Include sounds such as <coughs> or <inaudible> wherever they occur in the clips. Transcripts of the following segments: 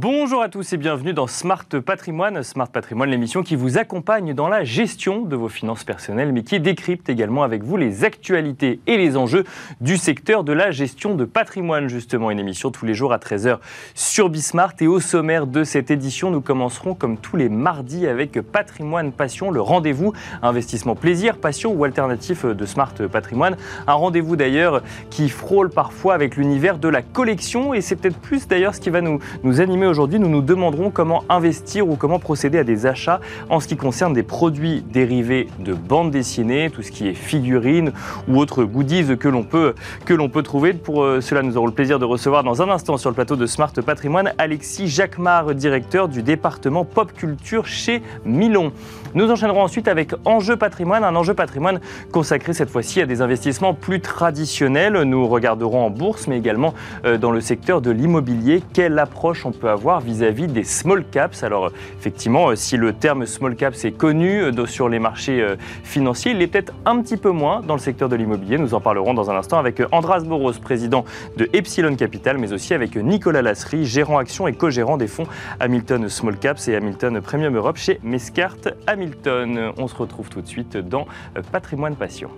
Bonjour à tous et bienvenue dans Smart Patrimoine. Smart Patrimoine, l'émission qui vous accompagne dans la gestion de vos finances personnelles, mais qui décrypte également avec vous les actualités et les enjeux du secteur de la gestion de patrimoine. Justement, une émission tous les jours à 13h sur Bismart. Et au sommaire de cette édition, nous commencerons comme tous les mardis avec Patrimoine Passion, le rendez-vous investissement plaisir, passion ou alternatif de Smart Patrimoine. Un rendez-vous d'ailleurs qui frôle parfois avec l'univers de la collection et c'est peut-être plus d'ailleurs ce qui va nous, nous animer aujourd'hui, nous nous demanderons comment investir ou comment procéder à des achats en ce qui concerne des produits dérivés de bande dessinée, tout ce qui est figurines ou autres goodies que l'on peut, peut trouver. Pour euh, cela, nous aurons le plaisir de recevoir dans un instant sur le plateau de Smart Patrimoine Alexis Jacquemart, directeur du département pop culture chez Milon. Nous enchaînerons ensuite avec Enjeu patrimoine, un enjeu patrimoine consacré cette fois-ci à des investissements plus traditionnels. Nous regarderons en bourse, mais également euh, dans le secteur de l'immobilier, quelle approche on peut avoir vis-à-vis des small caps. Alors effectivement, euh, si le terme small caps est connu euh, sur les marchés financiers, il est peut-être un petit peu moins dans le secteur de l'immobilier. Nous en parlerons dans un instant avec Andras Boros, président de Epsilon Capital, mais aussi avec Nicolas Lasserie, gérant action et co-gérant des fonds Hamilton Small Caps et Hamilton Premium Europe chez Mescart Hamilton. On se retrouve tout de suite dans Patrimoine Passion.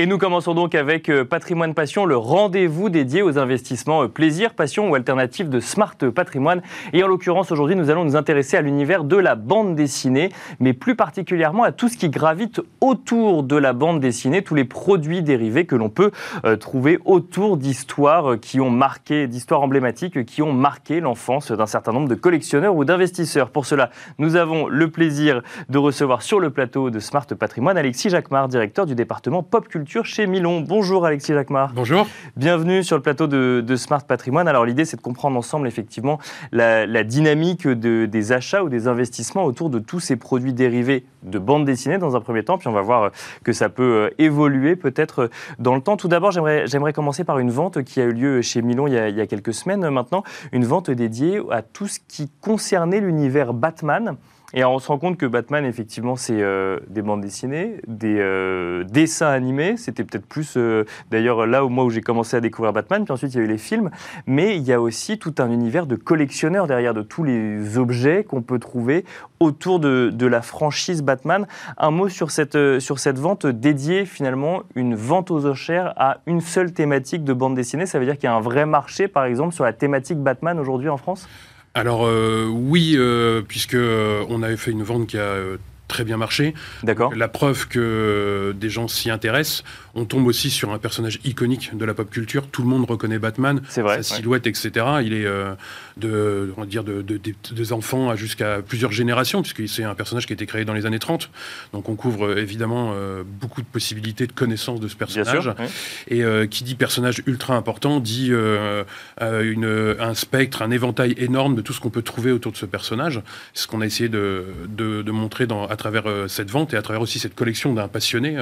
Et nous commençons donc avec euh, Patrimoine Passion, le rendez-vous dédié aux investissements euh, plaisir, passion ou alternative de Smart Patrimoine. Et en l'occurrence, aujourd'hui, nous allons nous intéresser à l'univers de la bande dessinée, mais plus particulièrement à tout ce qui gravite autour de la bande dessinée, tous les produits dérivés que l'on peut euh, trouver autour d'histoires qui ont marqué, d'histoires emblématiques qui ont marqué l'enfance d'un certain nombre de collectionneurs ou d'investisseurs. Pour cela, nous avons le plaisir de recevoir sur le plateau de Smart Patrimoine Alexis Jacquemart, directeur du département Pop Culture chez Milon. Bonjour Alexis Jacquemart. Bonjour. Bienvenue sur le plateau de, Smart Patrimoine. Alors l'idée c'est de comprendre ensemble effectivement la, dynamique des achats ou des investissements autour de tous ces produits dérivés de bande dessinée dans un premier temps, puis on va voir que ça peut euh, évoluer peut-être dans le temps. Tout d'abord j'aimerais commencer par une vente qui a eu lieu chez Milon il y a, il y a quelques semaines maintenant, une vente dédiée à tout ce qui concernait l'univers Batman. Et on se rend compte que Batman, effectivement, c'est euh, des bandes dessinées, des euh, dessins animés. C'était peut-être plus, euh, d'ailleurs, là où moi où j'ai commencé à découvrir Batman. Puis ensuite, il y a eu les films. Mais il y a aussi tout un univers de collectionneurs derrière de tous les objets qu'on peut trouver autour de, de, la franchise Batman. Un mot sur cette, sur cette vente dédiée, finalement, une vente aux enchères à une seule thématique de bande dessinée. Ça veut dire qu'il y a un vrai marché, par exemple, sur la thématique Batman aujourd'hui en France? Alors euh, oui, euh, puisque euh, on avait fait une vente qui a très bien marché. D'accord. La preuve que des gens s'y intéressent. On tombe aussi sur un personnage iconique de la pop culture. Tout le monde reconnaît Batman, vrai, sa silhouette, etc. Il est euh, de, on va dire de, des enfants jusqu'à plusieurs générations, puisque c'est un personnage qui a été créé dans les années 30. Donc on couvre euh, évidemment euh, beaucoup de possibilités de connaissance de ce personnage. Et qui dit personnage ultra important dit une, un spectre, un éventail énorme de tout ce qu'on peut trouver autour de ce personnage. C'est ce qu'on a essayé de, de montrer dans, à travers cette vente et à travers aussi cette collection d'un passionné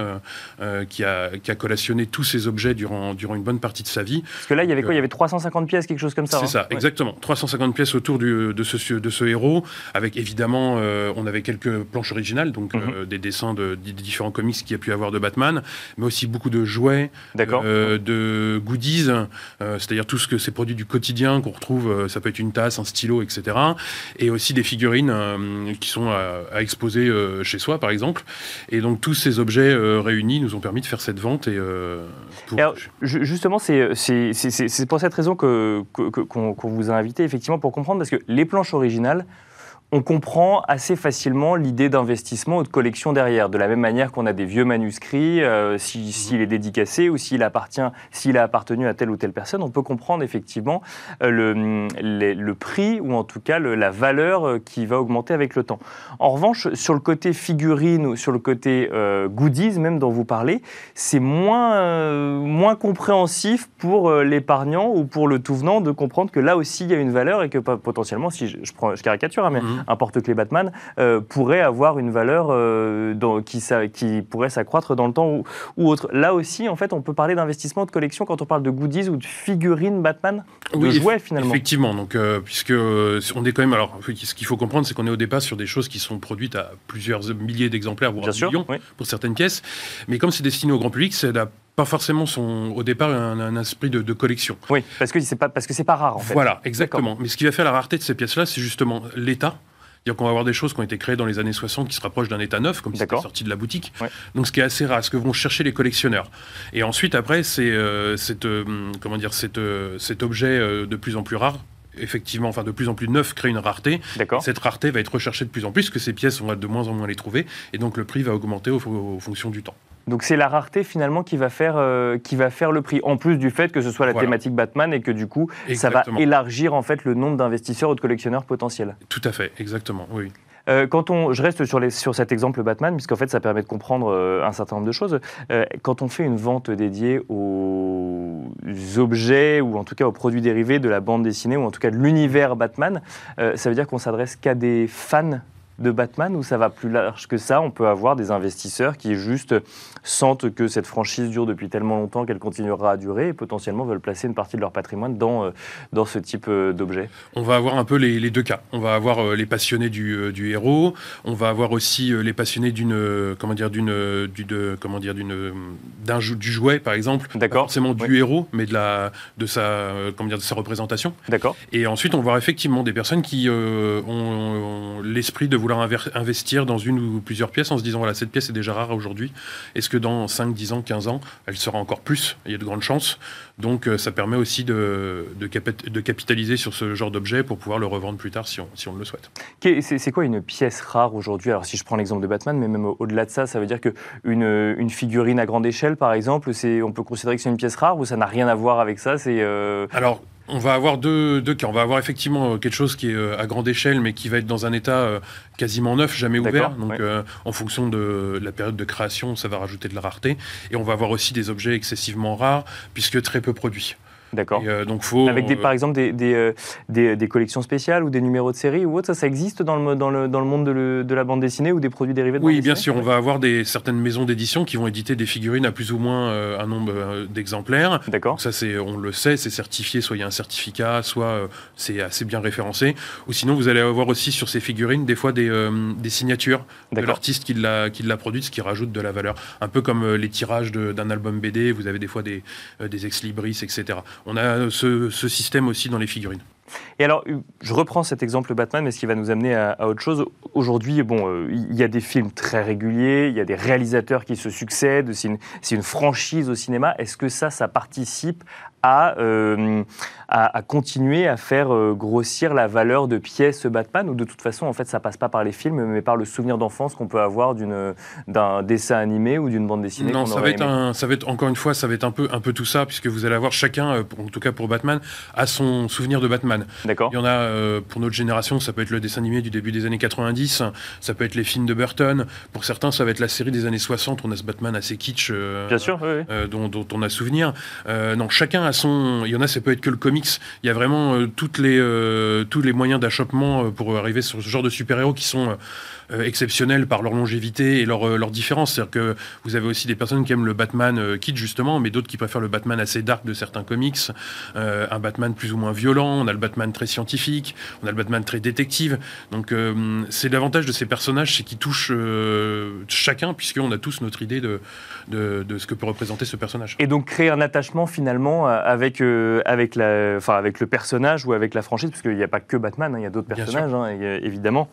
qui a qui a collationné tous ces objets durant, durant une bonne partie de sa vie. Parce que là, il y avait quoi? Il y avait 350 pièces, quelque chose comme ça C'est hein? ça, exactement. 350 pièces autour du, de, ce, de ce héros, avec évidemment, euh, on avait quelques planches originales, donc mhm. euh, des dessins de, des différents comics qu'il y a pu avoir de Batman, mais aussi beaucoup de jouets, euh, de goodies, c'est-à-dire tout ce que ces produits du quotidien qu'on retrouve, ça peut être une tasse, un stylo, etc. Et aussi des figurines qui sont à, à exposer chez soi, par exemple. Et donc tous ces objets réunis nous ont permis de faire cette vente. Et, euh, justement, c'est pour cette raison qu'on que, vous a invité, effectivement, pour comprendre, parce que les planches originales, on comprend assez facilement l'idée d'investissement ou de collection derrière. De la même manière qu'on a des vieux manuscrits, euh, s'il est dédicacé ou s'il appartient, s'il a appartenu à telle ou telle personne, on peut comprendre effectivement euh, le, le, prix ou en tout cas la valeur euh, qui va augmenter avec le temps. En revanche, sur le côté figurine ou sur le côté goodies même dont vous parlez, c'est moins, moins compréhensif pour l'épargnant ou pour le tout venant de comprendre que là aussi il y a une valeur et que potentiellement, si je, prends, je caricature, hein, mais mhm. Un porte-clés Batman, euh, pourrait avoir une valeur euh, qui, qui, pourrait s'accroître dans le temps ou, autre. Là aussi, en fait, on peut parler d'investissement de collection quand on parle de goodies ou de figurines Batman, de oui, jouets finalement. Effectivement, donc, euh, puisque on est quand même. Alors, ce qu'il faut comprendre, c'est qu'on est au départ sur des choses qui sont produites à plusieurs milliers d'exemplaires, voire millions, pour certaines pièces. Mais comme c'est destiné au grand public, c'est la pas forcément son, au départ un, esprit de, collection. Oui, parce que c'est pas parce que c'est pas rare en fait. Voilà, exactement. Mais ce qui va faire la rareté de ces pièces-là, c'est justement l'état. C'est-à-dire qu'on va avoir des choses qui ont été créées dans les années 60 qui se rapprochent d'un état neuf, comme si c'était sorti de la boutique. Donc ce qui est assez rare, ce que vont chercher les collectionneurs. Et ensuite, après, c'est euh, euh, comment dire, euh, cet objet de plus en plus rare effectivement, enfin de plus en plus neuf crée une rareté. Cette rareté va être recherchée de plus en plus, parce que ces pièces, on va de moins en moins les trouver, et donc le prix va augmenter au, fonction du temps. Donc c'est la rareté finalement qui va, faire, euh, qui va faire le prix, en plus du fait que ce soit la thématique Batman et que du coup ça va élargir en fait le nombre d'investisseurs ou de collectionneurs potentiels. Tout à fait, exactement, oui. Euh, quand on, je reste sur, les, sur cet exemple Batman, puisqu'en fait ça permet de comprendre euh, un certain nombre de choses. quand on fait une vente dédiée aux objets ou en tout cas aux produits dérivés de la bande dessinée ou en tout cas de l'univers Batman, ça veut dire qu'on s'adresse qu'à des fans de Batman ou ça va plus large que ça? On peut avoir des investisseurs qui juste sentent que cette franchise dure depuis tellement longtemps qu'elle continuera à durer et potentiellement veulent placer une partie de leur patrimoine dans, euh, dans ce type euh, d'objet On va avoir un peu les, deux cas. On va avoir euh, les passionnés du, du, héros, on va avoir aussi les passionnés d'une comment dire d'une du, comment dire d'une d'un du jouet par exemple, pas forcément du héros mais de la de sa comment dire de sa représentation. D'accord. Et ensuite on va avoir effectivement des personnes qui ont, l'esprit de vouloir investir dans une ou plusieurs pièces en se disant voilà cette pièce est déjà rare aujourd'hui. Est-ce que dans 5, 10 ans, 15 ans, elle sera encore plus? Il y a de grandes chances. Donc euh, ça permet aussi de, de, capitaliser sur ce genre d'objet pour pouvoir le revendre plus tard si on, si on le souhaite. C'est quoi une pièce rare aujourd'hui? Alors si je prends l'exemple de Batman, mais même au-delà de ça, ça veut dire qu'une une figurine à grande échelle, par exemple, on peut considérer que c'est une pièce rare ou ça n'a rien à voir avec ça? Euh, Alors on va avoir deux, cas. On va avoir effectivement euh, quelque chose qui est euh, à grande échelle, mais qui va être dans un état euh, quasiment neuf, jamais ouvert. Donc, en fonction de la période de création, ça va rajouter de la rareté. Et on va avoir aussi des objets excessivement rares, puisque très peu produits. D'accord. Euh, donc faut, Avec des, par exemple des, euh, des, des, collections spéciales ou des numéros de série ou autre, ça, ça existe dans le, dans le, dans le monde de, de, la bande dessinée ou des produits dérivés de Oui, bien sûr. On va avoir des, certaines maisons d'édition qui vont éditer des figurines à plus ou moins euh, un nombre d'exemplaires. D'accord. Ça, c'est, on le sait, c'est certifié. Soit il y a un certificat, soit c'est assez bien référencé. Ou sinon, vous allez avoir aussi sur ces figurines des fois des, des signatures de l'artiste qui l'a, qui l'a produite, ce qui rajoute de la valeur. Un peu comme les tirages d'un album BD. Vous avez des fois des, des ex-libris, etc on a ce, système aussi dans les figurines. Et alors, je reprends cet exemple Batman, mais ce qui va nous amener à, autre chose. Aujourd'hui, bon, euh, il y a des films très réguliers, il y a des réalisateurs qui se succèdent, c'est une, franchise au cinéma. Est-ce que ça, ça participe euh, à, à, continuer à faire euh, grossir la valeur de pièces Batman ou de toute façon en fait ça passe pas par les films mais par le souvenir d'enfance qu'on peut avoir d'un dessin animé ou d'une bande dessinée Non, ça va, être un, ça va être encore une fois ça va être un peu, un peu tout ça puisque vous allez avoir chacun, euh, en tout cas pour Batman, à son souvenir de Batman. D'accord. Il y en a pour notre génération, ça peut être le dessin animé du début des années 90, ça peut être les films de Burton. Pour certains, ça va être la série des années 60. On a ce Batman assez kitsch, Bien sûr, dont, dont, on a souvenir. non, chacun a il y en a, ça peut être que le Il y a vraiment euh, euh, tous les moyens d'achoppement euh, pour arriver sur ce genre de super-héros qui sont exceptionnels par leur longévité et leur, leur différence. C'est-à-dire que vous avez aussi des personnes qui aiment le Batman kit, justement, mais d'autres qui préfèrent le Batman assez dark de certains comics. un Batman plus ou moins violent, on a le Batman très scientifique, on a le Batman très détective. Donc, c'est l'avantage de ces personnages, c'est qu'ils touchent chacun, puisqu'on a tous notre idée de, de, de, ce que peut représenter ce personnage. Et donc, créer un attachement finalement avec, euh, avec, la, avec le personnage ou avec la franchise, parce qu'il n'y a pas que Batman, hein, il y a d'autres personnages, hein, évidemment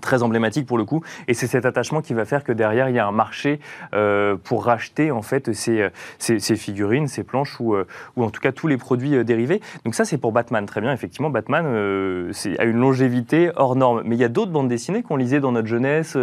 très emblématique pour le coup. Et c'est cet attachement qui va faire que derrière il y a un marché euh, pour racheter en fait ces, ces, figurines, ces planches ou, euh, ou en tout cas tous les produits euh, dérivés. Donc ça c'est pour Batman. Très bien effectivement Batman a une longévité hors norme. Mais il y a d'autres bandes dessinées qu'on lisait dans notre jeunesse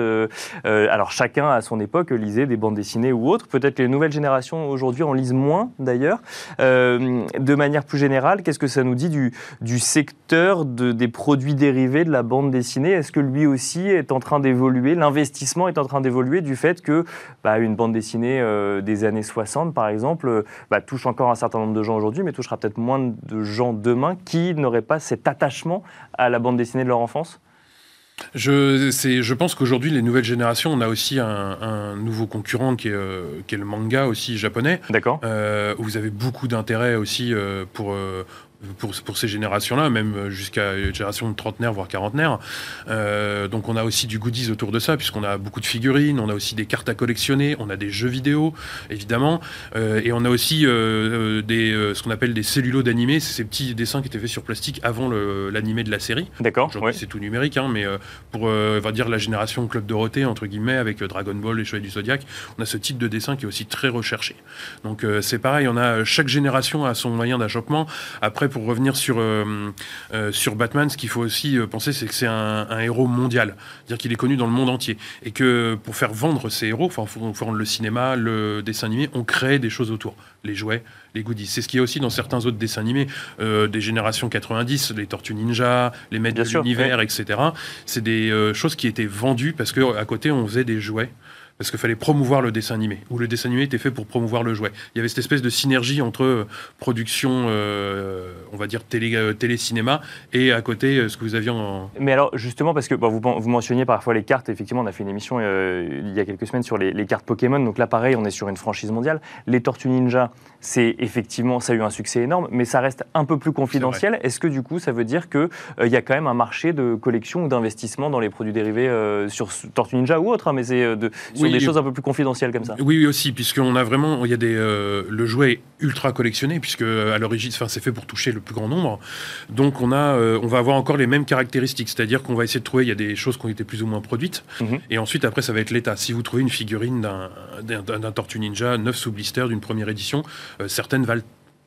alors chacun à son époque lisait des bandes dessinées ou autres. Peut-être que les nouvelles générations aujourd'hui en lisent moins d'ailleurs. De manière plus générale qu'est-ce que ça nous dit du, du secteur de, des produits dérivés de la bande dessinée? Est-ce que lui aussi est en train d'évoluer, l'investissement est en train d'évoluer du fait que bah, une bande dessinée euh, des années 60, par exemple, euh, bah, touche encore un certain nombre de gens aujourd'hui, mais touchera peut-être moins de gens demain qui n'auraient pas cet attachement à la bande dessinée de leur enfance? Je, je pense qu'aujourd'hui, les nouvelles générations, on a aussi un, nouveau concurrent qui est, euh, qui est, le manga aussi japonais. D'accord. où vous avez beaucoup d'intérêt aussi pour, pour, pour ces générations-là, même jusqu'à une génération de trentenaire, voire quarantenaire. Euh, donc on a aussi du goodies autour de ça, puisqu'on a beaucoup de figurines, on a aussi des cartes à collectionner, on a des jeux vidéo, évidemment, euh, et on a aussi euh, des, ce qu'on appelle des cellulos d'animés, c'est ces petits dessins qui étaient faits sur plastique avant l'animé de la série. D'accord. Aujourd'hui, c'est tout numérique, hein, mais pour, on va dire, la génération Club Dorothée, entre guillemets, avec Dragon Ball, les Chevaliers du Zodiac, on a ce type de dessin qui est aussi très recherché. Donc c'est pareil, on a chaque génération a son moyen d'achoppement. Après, pour revenir sur, euh, euh, sur Batman, ce qu'il faut aussi euh, penser, c'est que c'est un, héros mondial. C'est-à-dire qu'il est connu dans le monde entier. Et que pour faire vendre ces héros, enfin, pour vendre le cinéma, le dessin animé, on crée des choses autour. Les jouets, les goodies. C'est ce qu'il y a aussi dans certains autres dessins animés des générations 90, les Tortues Ninja, les Maîtres de l'Univers, etc. C'est des choses qui étaient vendues parce qu'à côté, on faisait des jouets parce qu'il fallait promouvoir le dessin animé, ou le dessin animé était fait pour promouvoir le jouet. Il y avait cette espèce de synergie entre euh, production, euh, on va dire, euh, télé-cinéma, et à côté, ce que vous aviez en... Mais alors, justement, parce que vous, vous, mentionniez parfois les cartes, effectivement, on a fait une émission il y a quelques semaines sur les, les, cartes Pokémon, donc là, pareil, on est sur une franchise mondiale. Les Tortues Ninja, c'est effectivement, ça a eu un succès énorme, mais ça reste un peu plus confidentiel. Est-ce que du coup, ça veut dire qu'il il y a quand même un marché de collection ou d'investissement dans les produits dérivés sur Tortues Ninja ou autre, hein, mais c'est de des choses un peu plus confidentielles comme ça? Oui, oui aussi, puisqu'on a vraiment, il y a des, euh, le jouet est ultra collectionné, puisque à l'origine, c'est fait pour toucher le plus grand nombre. Donc on a, euh, on va avoir encore les mêmes caractéristiques, c'est-à-dire qu'on va essayer de trouver, il y a des choses qui ont été plus ou moins produites, mhm. et ensuite après ça va être l'état. Si vous trouvez une figurine d'un Tortue Ninja neuf sous blister d'une première édition, euh, certaines valent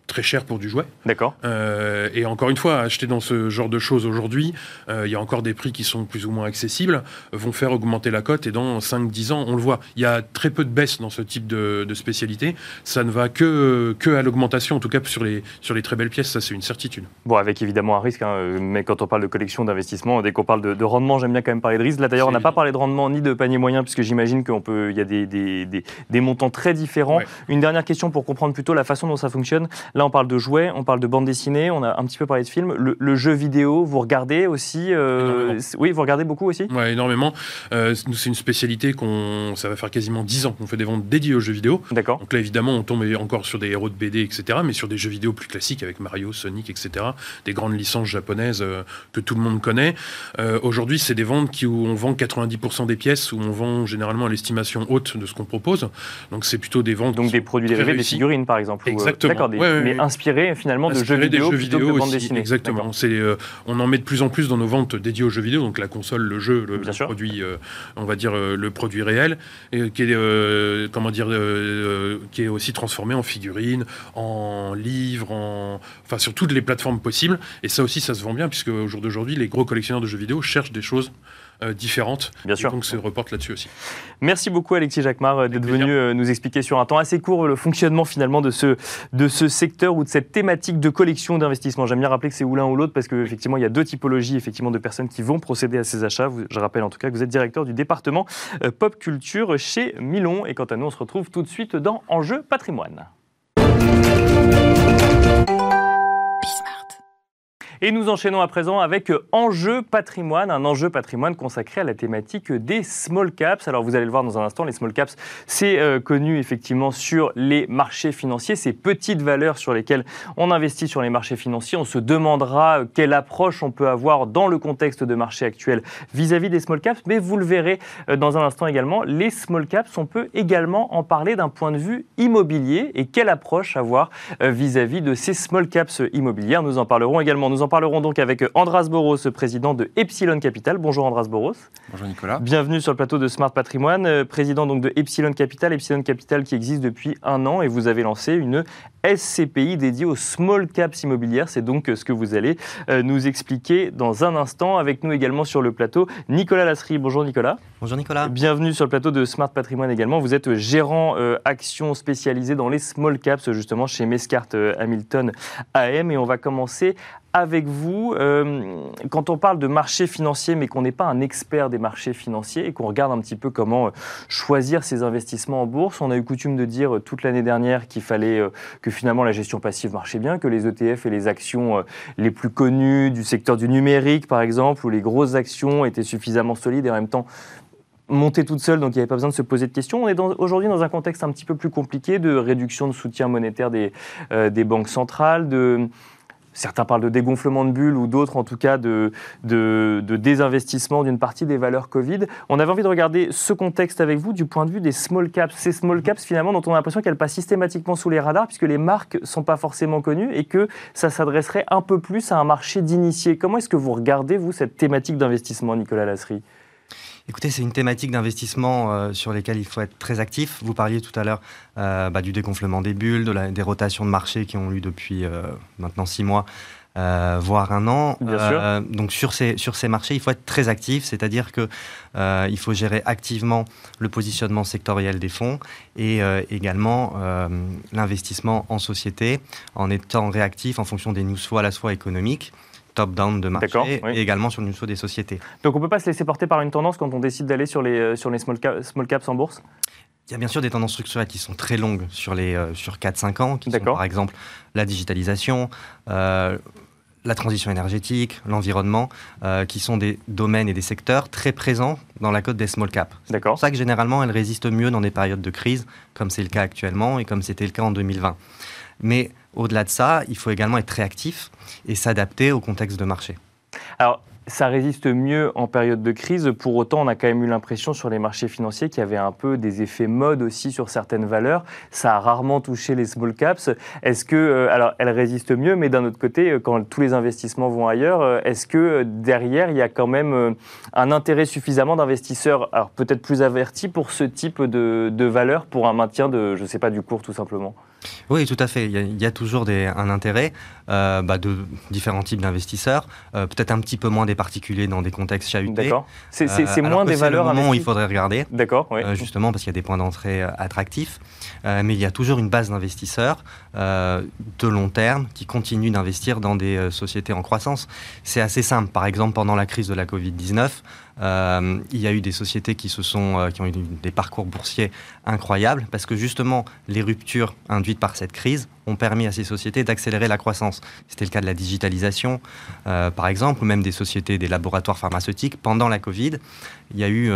très cher pour du jouet. D'accord. Euh, et encore une fois, acheter dans ce genre de choses aujourd'hui, euh, il y a encore des prix qui sont plus ou moins accessibles, vont faire augmenter la cote et dans 5-10 ans, on le voit, il y a très peu de baisse dans ce type de, spécialité. Ça ne va que, que à l'augmentation, en tout cas sur les, sur les très belles pièces, ça c'est une certitude. Bon, avec évidemment un risque, hein, mais quand on parle de collection, d'investissement, dès qu'on parle de, rendement, j'aime bien quand même parler de risque. Là d'ailleurs, on n'a pas parlé de rendement ni de panier moyen, puisque j'imagine qu'il peut, y a des, des, des, montants très différents. Une dernière question pour comprendre plutôt la façon dont ça fonctionne. Là, on parle de jouets, on parle de bande dessinée, on a un petit peu parlé de films. Le, jeu vidéo, vous regardez aussi euh, Oui, vous regardez beaucoup aussi? Oui, énormément. Euh, c'est une spécialité qu'on. Ça va faire quasiment 10 ans qu'on fait des ventes dédiées aux jeux vidéo. D'accord. Donc là, évidemment, on tombe encore sur des héros de BD, etc., mais sur des jeux vidéo plus classiques avec Mario, Sonic, etc., des grandes licences japonaises euh, que tout le monde connaît. Aujourd'hui, c'est des ventes qui, où on vend 90% des pièces, où on vend généralement à l'estimation haute de ce qu'on propose. Donc c'est plutôt des ventes. Donc des produits dérivés, des figurines par exemple. Exactement. D'accord, mais inspirés finalement de jeux vidéo, plutôt que bande dessinée. Exactement. C'est, euh, on en met de plus en plus dans nos ventes dédiées aux jeux vidéo, donc la console, le jeu, le, produit, euh, on va dire euh, le produit réel, et qui est comment dire, qui est aussi transformé en figurines, en livres, en, enfin sur toutes les plateformes possibles. Et ça aussi, ça se vend bien puisque au jour d'aujourd'hui, les gros collectionneurs de jeux vidéo cherchent des choses euh, différentes. Bien sûr. donc, se reporte là-dessus aussi. Merci beaucoup, Alexis Jacquemart, euh, d'être venu euh, nous expliquer sur un temps assez court le fonctionnement finalement de ce, de ce secteur ou de cette thématique de collection d'investissement. J'aime bien rappeler que c'est ou l'un ou l'autre parce qu'effectivement, il y a deux typologies effectivement, de personnes qui vont procéder à ces achats. Je rappelle en tout cas que vous êtes directeur du département Pop Culture chez Milon. Et quant à nous, on se retrouve tout de suite dans Enjeu patrimoine. Et nous enchaînons à présent avec Enjeu patrimoine, un enjeu patrimoine consacré à la thématique des small caps. Alors vous allez le voir dans un instant, les small caps, c'est euh, connu effectivement sur les marchés financiers, ces petites valeurs sur lesquelles on investit sur les marchés financiers. On se demandera quelle approche on peut avoir dans le contexte de marché actuel vis-à-vis des small caps, mais vous le verrez euh, dans un instant également, les small caps, on peut également en parler d'un point de vue immobilier et quelle approche avoir euh, vis-à-vis de ces small caps immobilières? Nous en parlerons également. Parlerons donc avec Andras Boros, président de Epsilon Capital. Bonjour Andras Boros. Bonjour Nicolas. Bienvenue sur le plateau de Smart Patrimoine, euh, président donc de Epsilon Capital. Epsilon Capital qui existe depuis un an et vous avez lancé une SCPI dédiée aux small caps immobilières. C'est donc ce que vous allez euh, nous expliquer dans un instant. Avec nous également sur le plateau, Nicolas Lasserie. Bonjour Nicolas. Bonjour Nicolas. Bienvenue sur le plateau de Smart Patrimoine également. Vous êtes gérant euh, action spécialisé dans les small caps justement chez Mescart Hamilton AM et on va commencer avec vous. Euh, quand on parle de marché financier, mais qu'on n'est pas un expert des marchés financiers et qu'on regarde un petit peu comment euh, choisir ses investissements en bourse, on a eu coutume de dire euh, toute l'année dernière qu'il fallait que finalement la gestion passive marchait bien, que les ETF et les actions les plus connues du secteur du numérique, par exemple, où les grosses actions étaient suffisamment solides et en même temps montaient toutes seules, donc il n'y avait pas besoin de se poser de questions. On est aujourd'hui dans un contexte un petit peu plus compliqué de réduction de soutien monétaire des, des banques centrales, de certains parlent de dégonflement de bulles ou d'autres en tout cas de, désinvestissement d'une partie des valeurs Covid. On avait envie de regarder ce contexte avec vous du point de vue des small caps. Ces small caps finalement dont on a l'impression qu'elles passent systématiquement sous les radars puisque les marques ne sont pas forcément connues et que ça s'adresserait un peu plus à un marché d'initiés. Comment est-ce que vous regardez, vous, cette thématique d'investissement, Nicolas Lasserie? Écoutez, c'est une thématique d'investissement euh, sur lesquelles il faut être très actif. Vous parliez tout à l'heure euh, bah, du dégonflement des bulles, de la, des rotations de marché qui ont eu depuis euh, maintenant six mois. voire un an. donc sur ces, sur ces marchés, il faut être très actif, c'est-à-dire que il faut gérer activement le positionnement sectoriel des fonds et également l'investissement en société en étant réactif en fonction des news soit à la fois économiques top-down de marché et également sur le niveau des sociétés. Donc on ne peut pas se laisser porter par une tendance quand on décide d'aller sur les, euh, sur les small, small caps en bourse? Il y a bien sûr des tendances structurelles qui sont très longues sur, les, euh, sur 4-5 ans, qui sont par exemple la digitalisation, euh, la transition énergétique, l'environnement, qui sont des domaines et des secteurs très présents dans la cote des small caps. C'est pour ça que généralement elles résistent mieux dans des périodes de crise, comme c'est le cas actuellement et comme c'était le cas en 2020. Mais au-delà de ça, il faut également être réactif et s'adapter au contexte de marché. Alors, ça résiste mieux en période de crise. Pour autant, on a quand même eu l'impression sur les marchés financiers qu'il y avait un peu des effets mode aussi sur certaines valeurs. Ça a rarement touché les small caps. Est-ce que, euh, alors, elles résistent mieux, mais d'un autre côté, euh, quand tous les investissements vont ailleurs, euh, est-ce que derrière, il y a quand même un intérêt suffisamment d'investisseurs, alors peut-être plus avertis pour ce type de, de valeur, pour un maintien de, je ne sais pas, du cours tout simplement? Oui, tout à fait. Il y a, toujours un intérêt euh, bah, de différents types d'investisseurs, euh, peut-être un petit peu moins des particuliers dans des contextes chahutés. D'accord. C'est euh, moins des valeurs. C'est le moment où il faudrait regarder. D'accord. justement parce qu'il y a des points d'entrée attractifs. mais il y a toujours une base d'investisseurs de long terme qui continuent d'investir dans des sociétés en croissance. C'est assez simple. Par exemple, pendant la crise de la Covid-19, euh, il y a eu des sociétés qui, se sont, euh, qui ont eu des parcours boursiers incroyables parce que justement, les ruptures par cette crise ont permis à ces sociétés d'accélérer la croissance. C'était le cas de la digitalisation, euh, par exemple, ou même des sociétés, des laboratoires pharmaceutiques. Pendant la Covid, il y a eu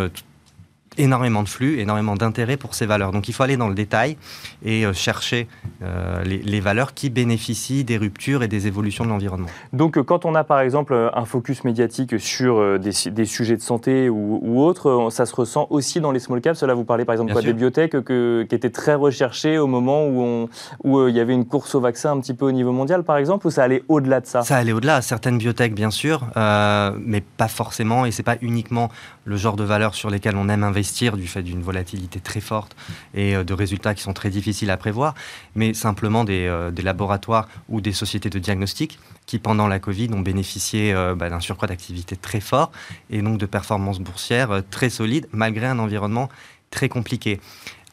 énormément de flux, énormément d'intérêt pour ces valeurs. Donc il faut aller dans le détail et euh, chercher euh, les, valeurs qui bénéficient des ruptures et des évolutions de l'environnement. Donc euh, quand on a par exemple un focus médiatique sur des, sujets de santé ou, autres, ça se ressent aussi dans les small caps. Cela vous parlez par exemple quoi, des biotech qui étaient très recherchées au moment où, on, où il y avait une course au vaccin un petit peu au niveau mondial par exemple, ou ça allait au-delà de ça? Ça allait au-delà. Certaines biotech bien sûr, mais pas forcément et c'est pas uniquement le genre de valeurs sur lesquelles on aime investir du fait d'une volatilité très forte et euh, de résultats qui sont très difficiles à prévoir, mais simplement des, euh, laboratoires ou des sociétés de diagnostic qui, pendant la Covid, ont bénéficié euh, bah, d'un surcroît d'activité très fort et donc de performances boursières très solides malgré un environnement très compliqué.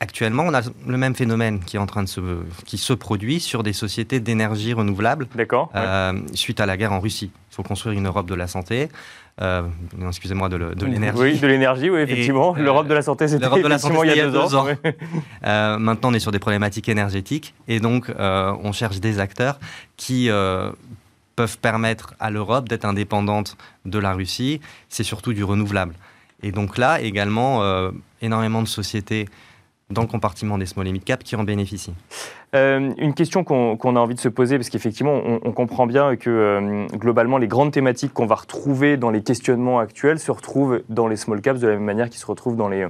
Actuellement, on a le même phénomène qui est en train de se, qui se produit sur des sociétés d'énergie renouvelable. D'accord. Suite à la guerre en Russie, il faut construire une Europe de la santé. Euh, excusez-moi, de, l'énergie. Oui, de l'énergie, oui, effectivement. Euh, L'Europe de la santé, c'était effectivement il y a deux, ans. Euh, maintenant, on est sur des problématiques énergétiques et donc on cherche des acteurs qui peuvent permettre à l'Europe d'être indépendante de la Russie. C'est surtout du renouvelable. Et donc là, également, énormément de sociétés dans le compartiment des small et mid cap qui en bénéficient. Euh, une question qu'on a envie de se poser, parce qu'effectivement, on, comprend bien que euh, globalement, les grandes thématiques qu'on va retrouver dans les questionnements actuels se retrouvent dans les small caps de la même manière qu'ils se retrouvent dans les,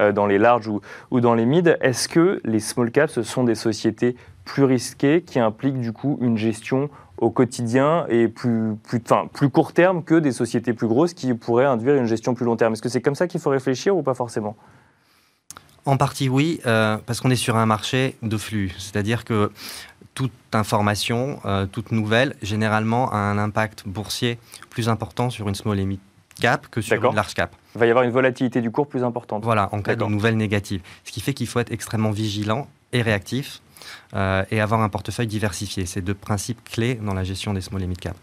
euh, dans les larges ou, ou dans les mid. Est-ce que les small caps sont des sociétés plus risquées qui impliquent du coup une gestion au quotidien et plus, plus, enfin, plus court terme que des sociétés plus grosses qui pourraient induire une gestion plus long terme? Est-ce que c'est comme ça qu'il faut réfléchir ou pas forcément? En partie oui, euh, parce qu'on est sur un marché de flux. C'est-à-dire que toute information, euh, toute nouvelle, généralement a un impact boursier plus important sur une small et mid cap que sur une large cap. Il va y avoir une volatilité du cours plus importante. Voilà, en cas de nouvelles négatives. Ce qui fait qu'il faut être extrêmement vigilant et réactif euh, et avoir un portefeuille diversifié. C'est deux principes clés dans la gestion des small et mid cap.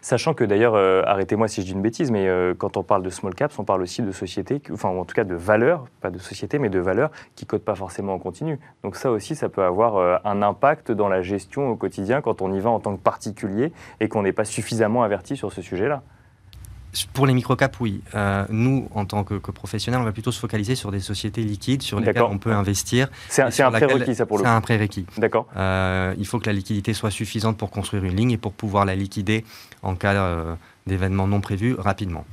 Sachant que d'ailleurs, euh, arrêtez-moi si je dis une bêtise, mais euh, quand on parle de small caps, on parle aussi de sociétés, enfin en tout cas de valeurs, pas de sociétés, mais de valeurs qui ne cotent pas forcément en continu. Donc ça aussi, ça peut avoir un impact dans la gestion au quotidien quand on y va en tant que particulier et qu'on n'est pas suffisamment averti sur ce sujet-là. Pour les microcaps, oui. Euh, nous, en tant que, professionnels, on va plutôt se focaliser sur des sociétés liquides sur lesquelles on peut investir. C'est un, prérequis, ça, pour le C'est un prérequis. D'accord. Euh, il faut que la liquidité soit suffisante pour construire une ligne et pour pouvoir la liquider en cas euh, d'événements non prévus rapidement.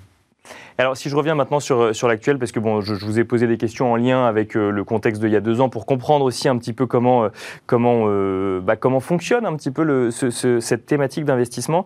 Alors, si je reviens maintenant sur, euh, sur l'actuel, parce que bon, je, vous ai posé des questions en lien avec euh, le contexte d'il y a deux ans pour comprendre aussi un petit peu comment, euh, comment, bah, comment fonctionne un petit peu cette thématique d'investissement.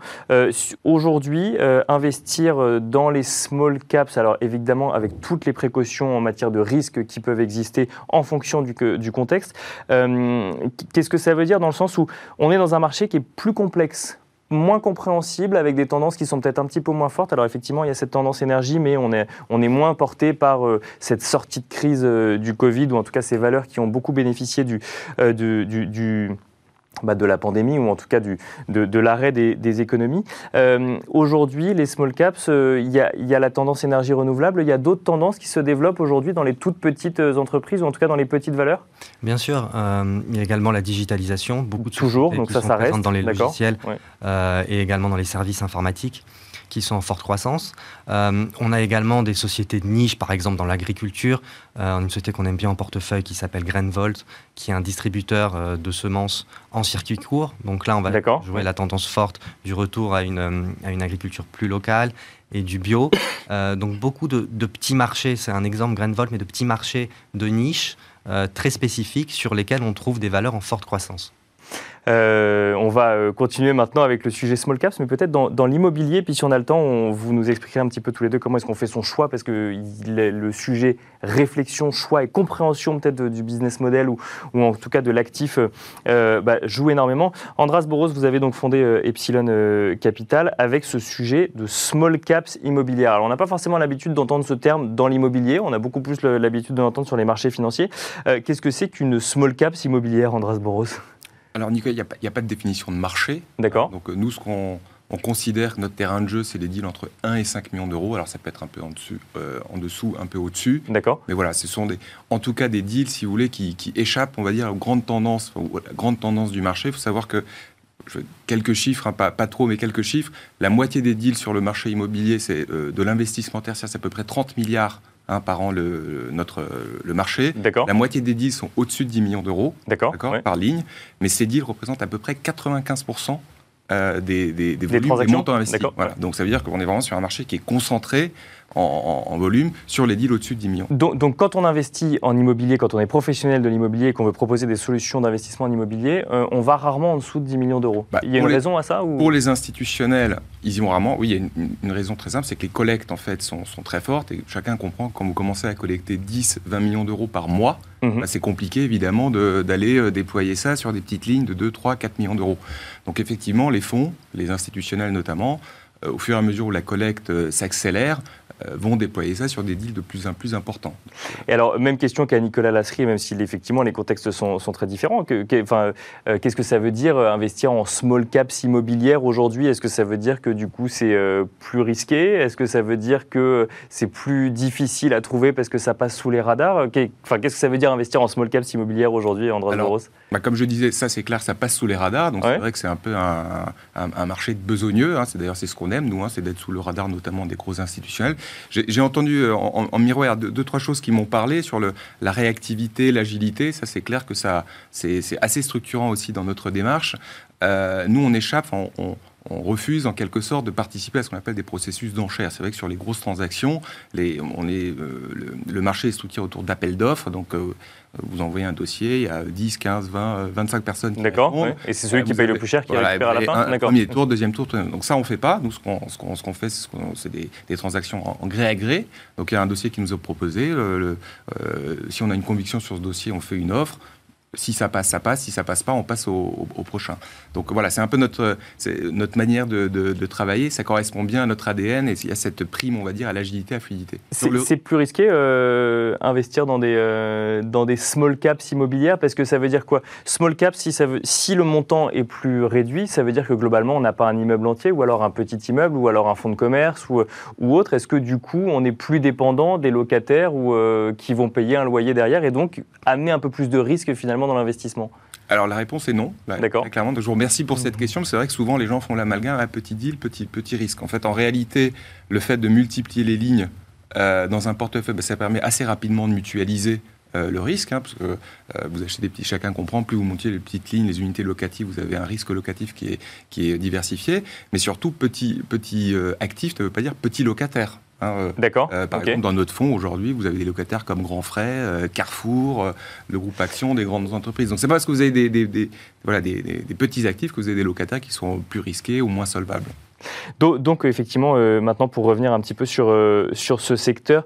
Aujourd'hui, investir dans les small caps, alors évidemment avec toutes les précautions en matière de risques qui peuvent exister en fonction du, du contexte, qu'est-ce que ça veut dire dans le sens où on est dans un marché qui est plus complexe moins compréhensible, avec des tendances qui sont peut-être un petit peu moins fortes. Alors effectivement, il y a cette tendance énergie, mais on est, moins porté par euh, cette sortie de crise euh, du Covid, ou en tout cas ces valeurs qui ont beaucoup bénéficié du, euh, bah, de la pandémie ou en tout cas du, de, l'arrêt des, économies. Euh, aujourd'hui, les small caps, euh, il y, a, la tendance énergie renouvelable. Il y a d'autres tendances qui se développent aujourd'hui dans les toutes petites euh, entreprises ou en tout cas dans les petites valeurs? Bien sûr. il y a également la digitalisation. Beaucoup de Toujours, donc ça, ça reste. dans les logiciels et également dans les services informatiques qui sont en forte croissance. Euh, on a également des sociétés de niche, par exemple dans l'agriculture. Euh, une société qu'on aime bien en portefeuille qui s'appelle Grainvolt, qui est un distributeur euh, de semences en circuit court. Donc là, on va jouer la tendance forte du retour à une, à une agriculture plus locale et du bio. <coughs> donc beaucoup de, de petits marchés, c'est un exemple Grainvolt, mais de petits marchés de niche très spécifiques sur lesquels on trouve des valeurs en forte croissance. Euh, on va euh, continuer maintenant avec le sujet small caps, mais peut-être dans, l'immobilier. Puis si on a le temps, on, vous nous expliquerez un petit peu tous les deux comment est-ce qu'on fait son choix, parce que le sujet réflexion, choix et compréhension peut-être du business model ou, en tout cas de l'actif euh, bah, joue énormément. Andras Boros, vous avez donc fondé Epsilon Capital avec ce sujet de small caps immobilières. Alors on n'a pas forcément l'habitude d'entendre ce terme dans l'immobilier, on a beaucoup plus l'habitude de l'entendre sur les marchés financiers. Qu'est-ce que c'est qu'une small caps immobilière, Andras Boros? Alors, Nicolas, il n'y a, pas de définition de marché. D'accord. Donc, nous, ce qu'on on considère que notre terrain de jeu, c'est des deals entre 1 et 5 millions d'euros. Alors, ça peut être un peu en, dessus, euh, en dessous, un peu au-dessus. D'accord. Mais voilà, ce sont des, en tout cas des deals, si vous voulez, qui, échappent, on va dire, aux grandes tendances, aux, grande tendance du marché. Il faut savoir que quelques chiffres, hein, pas, pas, trop, mais quelques chiffres. La moitié des deals sur le marché immobilier, c'est euh, de l'investissement tertiaire, c'est à peu près 30 milliards Hein, par an le, notre, le marché. La moitié des deals sont au-dessus de 10 millions d'euros par ligne, mais ces deals représentent à peu près 95% euh, des, des, des, volumes, des montants investis. Voilà. Donc ça veut dire qu'on est vraiment sur un marché qui est concentré en, volume sur les deals au-dessus de 10 millions. Donc, quand on investit en immobilier, quand on est professionnel de l'immobilier et qu'on veut proposer des solutions d'investissement en immobilier, euh, on va rarement en dessous de 10 millions d'euros. Bah, il y a une raison à ça ou... Pour les institutionnels, ils y vont rarement. Oui, il y a une, raison très simple, c'est que les collectes en fait sont, très fortes et chacun comprend que quand vous commencez à collecter 10, 20 millions d'euros par mois, mhm. bah, c'est compliqué évidemment d'aller euh, déployer ça sur des petites lignes de 2, 3, 4 millions d'euros. Donc effectivement, les fonds, les institutionnels notamment, euh, au fur et à mesure où la collecte s'accélère, euh, vont déployer ça sur des deals de plus en plus importants. Et alors, même question qu'à Nicolas Lasserie, même si effectivement les contextes sont, très différents. enfin, euh, Qu'est-ce que ça veut dire euh, investir en small caps immobilières aujourd'hui? Est-ce que ça veut dire que du coup c'est plus risqué? Est-ce que ça veut dire que c'est plus difficile à trouver parce que ça passe sous les radars? Enfin, Qu'est-ce que ça veut dire investir en small caps immobilières aujourd'hui, André Boros bah, Comme je disais, ça c'est clair, ça passe sous les radars. Donc c'est vrai que c'est un peu un, marché de besogneux. Hein. C'est d'ailleurs c'est ce qu'on aime, nous, hein, c'est d'être sous le radar notamment des gros institutionnels. J'ai entendu euh, en, miroir deux, trois choses qui m'ont parlé sur la réactivité, l'agilité. Ça, c'est clair que c'est assez structurant aussi dans notre démarche. Euh, nous, on échappe, refuse en quelque sorte de participer à ce qu'on appelle des processus d'enchères. C'est vrai que sur les grosses transactions, les, on est, euh, le, marché est structuré autour d'appels d'offres. Donc, vous envoyez un dossier, il y a 10, 15, 20, 25 personnes qui D'accord, et c'est celui qui paye le plus cher qui voilà, récupère à la fin un, Premier tour, deuxième tour. Donc ça, on ne fait pas. Nous, ce qu'on ce fait, c'est des, des, transactions en, gré à gré. Donc il y a un dossier qui nous est proposé. Le, euh, si on a une conviction sur ce dossier, on fait une offre. Si ça passe, ça passe. Si ça passe pas, on passe au, prochain. Donc voilà, c'est un peu notre, notre manière de, travailler. Ça correspond bien à notre ADN et il y a cette prime, on va dire, à l'agilité, à la fluidité. C'est plus risqué euh, investir dans des, euh, dans des small caps immobilières parce que ça veut dire quoi? Small caps, si, ça veut, si le montant est plus réduit, ça veut dire que globalement, on n'a pas un immeuble entier ou alors un petit immeuble ou alors un fonds de commerce ou, ou autre. Est-ce que du coup, on est plus dépendant des locataires ou, euh, qui vont payer un loyer derrière et donc amener un peu plus de risque finalement finalement dans l'investissement alors la réponse est non. D'accord. Clairement, je vous remercie pour cette mmh. question. C'est vrai que souvent les gens font l'amalgame à petit deal, petit, petit risque. En fait, en réalité, le fait de multiplier les lignes euh, dans un portefeuille, ben, ça permet assez rapidement de mutualiser euh, le risque, hein, parce que euh, vous achetez des petits, chacun comprend, plus vous montez les petites lignes, les unités locatives, vous avez un risque locatif qui est, qui est diversifié, mais surtout petit, petit actif, ça ne veut pas dire petit locataire. Hein, D'accord. par exemple, dans notre fonds aujourd'hui, vous avez des locataires comme Grand Frais, Carrefour, le groupe Action, des grandes entreprises. Donc c'est pas parce que vous avez des, des, voilà, des, petits actifs que vous avez des locataires qui sont plus risqués ou moins solvables. Donc, effectivement, maintenant pour revenir un petit peu sur, sur ce secteur,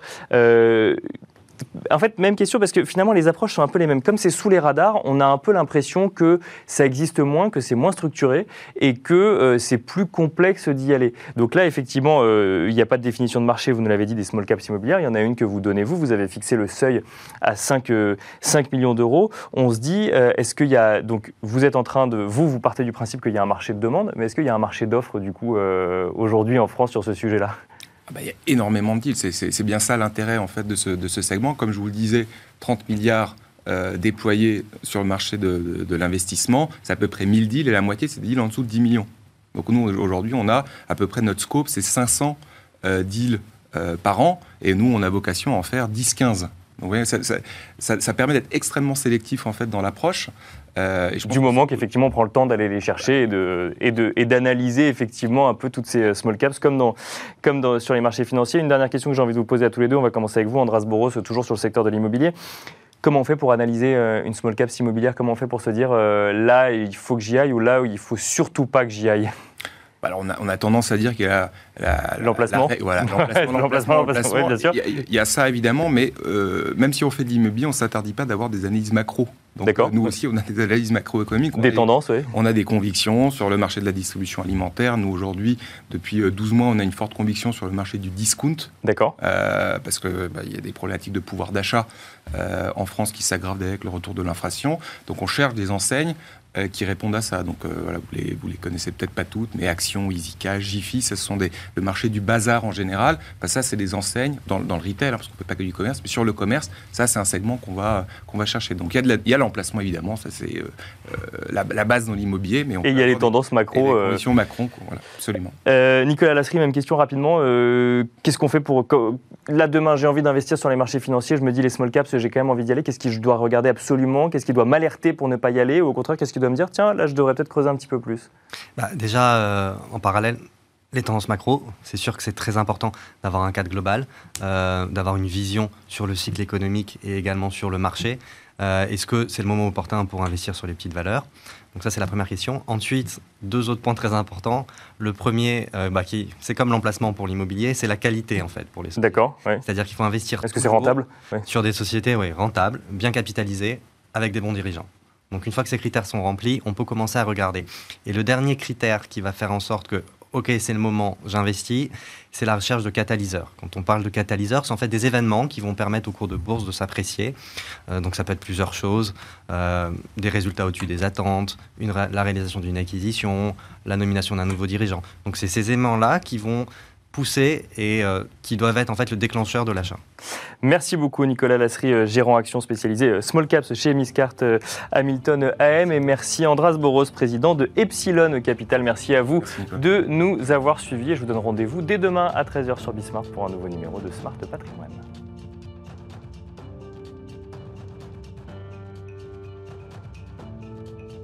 en fait, même question parce que finalement les approches sont un peu les mêmes. Comme c'est sous les radars, on a un peu l'impression que ça existe moins, que c'est moins structuré et que euh, c'est plus complexe d'y aller. Donc là, effectivement, euh, il n'y a pas de définition de marché, vous nous l'avez dit, des small caps immobilières. Il y en a une que vous donnez vous. Vous avez fixé le seuil à 5, 5 euh, millions d'euros. On se dit, est-ce qu'il y a. Donc vous êtes en train de. Vous, vous partez du principe qu'il y a un marché de demande, mais est-ce qu'il y a un marché d'offres du coup aujourd'hui en France sur ce sujet-là? Ah bah, il y a énormément de deals. C'est bien ça l'intérêt en fait de ce, segment. Comme je vous le disais, 30 milliards euh, déployés sur le marché de, l'investissement, c'est à peu près 1000 deals et la moitié c'est des deals en dessous de 10 millions. Donc nous aujourd'hui on a à peu près notre scope, c'est 500 euh, deals euh, par an et nous on a vocation à en faire 10-15. Donc, ça, ça, ça, permet d'être extrêmement sélectif en fait dans l'approche. Euh, du moment qu'effectivement on prend le temps d'aller les chercher et, de, et, d'analyser effectivement un peu toutes ces euh, small caps comme, dans, comme dans, sur les marchés financiers. Une dernière question que j'ai envie de vous poser à tous les deux, on va commencer avec vous, Andras Boros, toujours sur le secteur de l'immobilier. Comment on fait pour analyser euh, une small cap immobilière? Comment on fait pour se dire là il faut que j'y aille ou là il faut surtout pas que j'y aille? Bah, alors on, a, tendance à dire qu'il y a l'emplacement. Voilà, l'emplacement. Il y, a, ça évidemment, mais même si on fait de l'immobilier, on ne s'interdit pas d'avoir des analyses macro. Donc, nous aussi, on a des analyses macroéconomiques. Des tendances, oui. On a des convictions sur le marché de la distribution alimentaire. Nous, aujourd'hui, depuis 12 euh, mois, on a une forte conviction sur le marché du discount. D'accord. Euh, parce qu'il bah, y a des problématiques de pouvoir d'achat euh, en France qui s'aggravent avec le retour de l'inflation. Donc, on cherche des enseignes euh, qui répondent à ça. Donc euh, voilà, vous les, vous les connaissez peut-être pas toutes, mais Action, EasyCash, Jiffy, ce sont des, le marché du bazar en général. ça, c'est des enseignes dans, dans le retail, hein, parce qu'on ne peut pas que du commerce, mais sur le commerce, ça, c'est un segment qu'on va, qu'on va chercher. Donc il y a l'emplacement, évidemment, ça c'est euh, la, base dans l'immobilier. Mais Et il y a les tendances macro. les conditions macro, voilà, absolument. Nicolas Lasserie, même question rapidement. Qu'est-ce qu'on fait pour... Là, demain, j'ai envie d'investir sur les marchés financiers, je me dis les small caps, j'ai quand même envie d'y aller. Qu'est-ce que je dois regarder absolument? Qu'est-ce qui doit m'alerter pour ne pas y aller? Ou au contraire, qu'est-ce doit me dire, tiens, là, je devrais peut-être creuser un petit peu plus? Bah, Déjà, euh, en parallèle, les tendances macro, c'est sûr que c'est très important d'avoir un cadre global, euh, d'avoir une vision sur le cycle économique et également sur le marché. Euh, est-ce que c'est le moment opportun pour investir sur les petites valeurs? Donc ça, c'est la première question. Ensuite, deux autres points très importants. Le premier, bah, c'est comme l'emplacement pour l'immobilier, c'est la qualité en fait pour les sociétés. D'accord. C'est-à-dire qu'il faut investir. Est-ce que c'est rentable? Sur des sociétés, oui, rentables, bien capitalisées, avec des bons dirigeants. Donc une fois que ces critères sont remplis, on peut commencer à regarder. Et le dernier critère qui va faire en sorte que, OK, c'est le moment, j'investis, c'est la recherche de catalyseurs. Quand on parle de catalyseurs, c'est en fait des événements qui vont permettre au cours de bourse de s'apprécier. Euh, donc ça peut être plusieurs choses, euh, des résultats au-dessus des attentes, la réalisation d'une acquisition, la nomination d'un nouveau dirigeant. Donc c'est ces éléments-là qui vont poussés et euh, qui doivent être en fait le déclencheur de l'achat. Merci beaucoup Nicolas Lasserie, euh, gérant action spécialisé euh, Small Caps chez Miscart Hamilton AM et merci Andras Boros, président de Epsilon Capital. Merci à vous de nous avoir suivis et je vous donne rendez-vous dès demain à 13h sur Bismart pour un nouveau numéro de Smart Patrimoine.